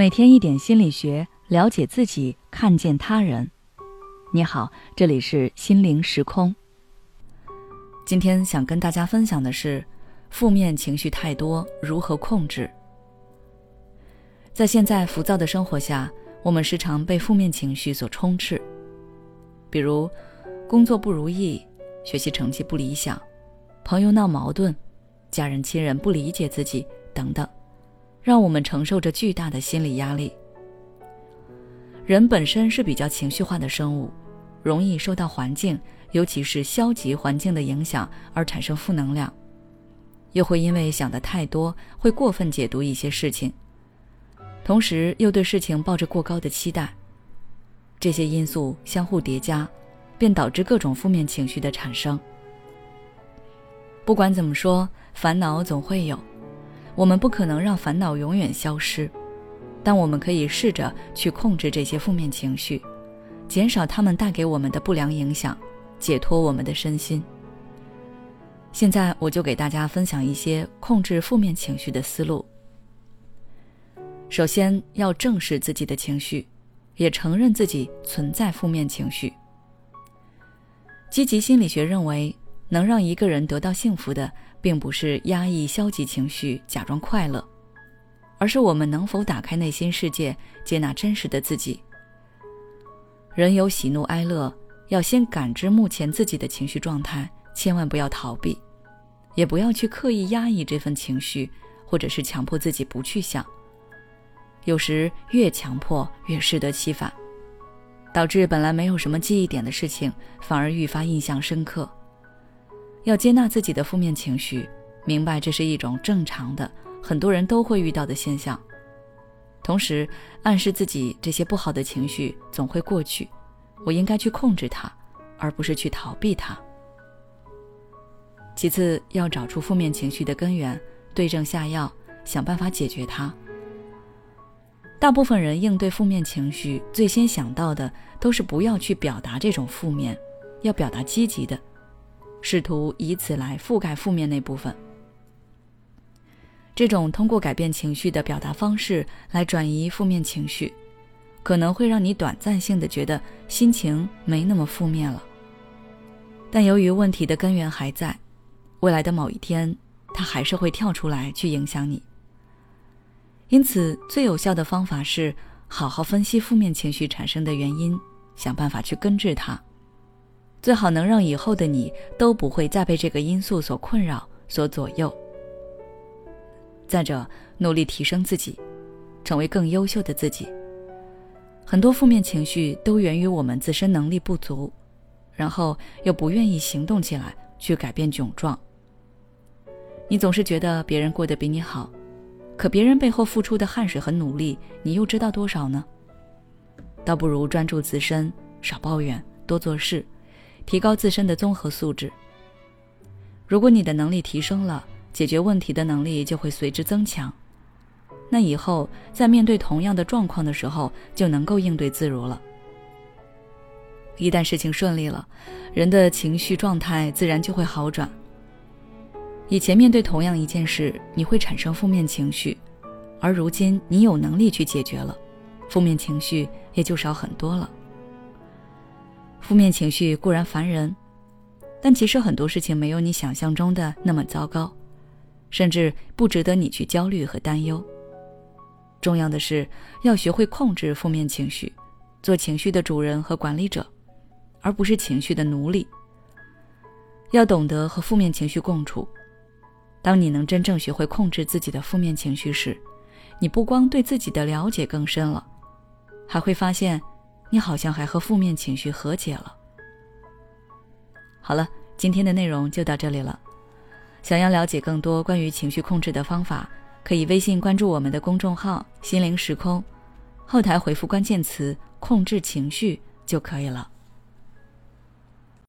每天一点心理学，了解自己，看见他人。你好，这里是心灵时空。今天想跟大家分享的是，负面情绪太多，如何控制？在现在浮躁的生活下，我们时常被负面情绪所充斥，比如工作不如意、学习成绩不理想、朋友闹矛盾、家人亲人不理解自己等等。让我们承受着巨大的心理压力。人本身是比较情绪化的生物，容易受到环境，尤其是消极环境的影响而产生负能量，又会因为想的太多，会过分解读一些事情，同时又对事情抱着过高的期待。这些因素相互叠加，便导致各种负面情绪的产生。不管怎么说，烦恼总会有。我们不可能让烦恼永远消失，但我们可以试着去控制这些负面情绪，减少他们带给我们的不良影响，解脱我们的身心。现在我就给大家分享一些控制负面情绪的思路。首先要正视自己的情绪，也承认自己存在负面情绪。积极心理学认为。能让一个人得到幸福的，并不是压抑消极情绪、假装快乐，而是我们能否打开内心世界，接纳真实的自己。人有喜怒哀乐，要先感知目前自己的情绪状态，千万不要逃避，也不要去刻意压抑这份情绪，或者是强迫自己不去想。有时越强迫越适得其反，导致本来没有什么记忆点的事情，反而愈发印象深刻。要接纳自己的负面情绪，明白这是一种正常的、很多人都会遇到的现象。同时，暗示自己这些不好的情绪总会过去，我应该去控制它，而不是去逃避它。其次，要找出负面情绪的根源，对症下药，想办法解决它。大部分人应对负面情绪，最先想到的都是不要去表达这种负面，要表达积极的。试图以此来覆盖负面那部分。这种通过改变情绪的表达方式来转移负面情绪，可能会让你短暂性的觉得心情没那么负面了。但由于问题的根源还在，未来的某一天，它还是会跳出来去影响你。因此，最有效的方法是好好分析负面情绪产生的原因，想办法去根治它。最好能让以后的你都不会再被这个因素所困扰、所左右。再者，努力提升自己，成为更优秀的自己。很多负面情绪都源于我们自身能力不足，然后又不愿意行动起来去改变窘状。你总是觉得别人过得比你好，可别人背后付出的汗水和努力，你又知道多少呢？倒不如专注自身，少抱怨，多做事。提高自身的综合素质。如果你的能力提升了，解决问题的能力就会随之增强。那以后在面对同样的状况的时候，就能够应对自如了。一旦事情顺利了，人的情绪状态自然就会好转。以前面对同样一件事，你会产生负面情绪，而如今你有能力去解决了，负面情绪也就少很多了。负面情绪固然烦人，但其实很多事情没有你想象中的那么糟糕，甚至不值得你去焦虑和担忧。重要的是要学会控制负面情绪，做情绪的主人和管理者，而不是情绪的奴隶。要懂得和负面情绪共处。当你能真正学会控制自己的负面情绪时，你不光对自己的了解更深了，还会发现。你好像还和负面情绪和解了。好了，今天的内容就到这里了。想要了解更多关于情绪控制的方法，可以微信关注我们的公众号“心灵时空”，后台回复关键词“控制情绪”就可以了。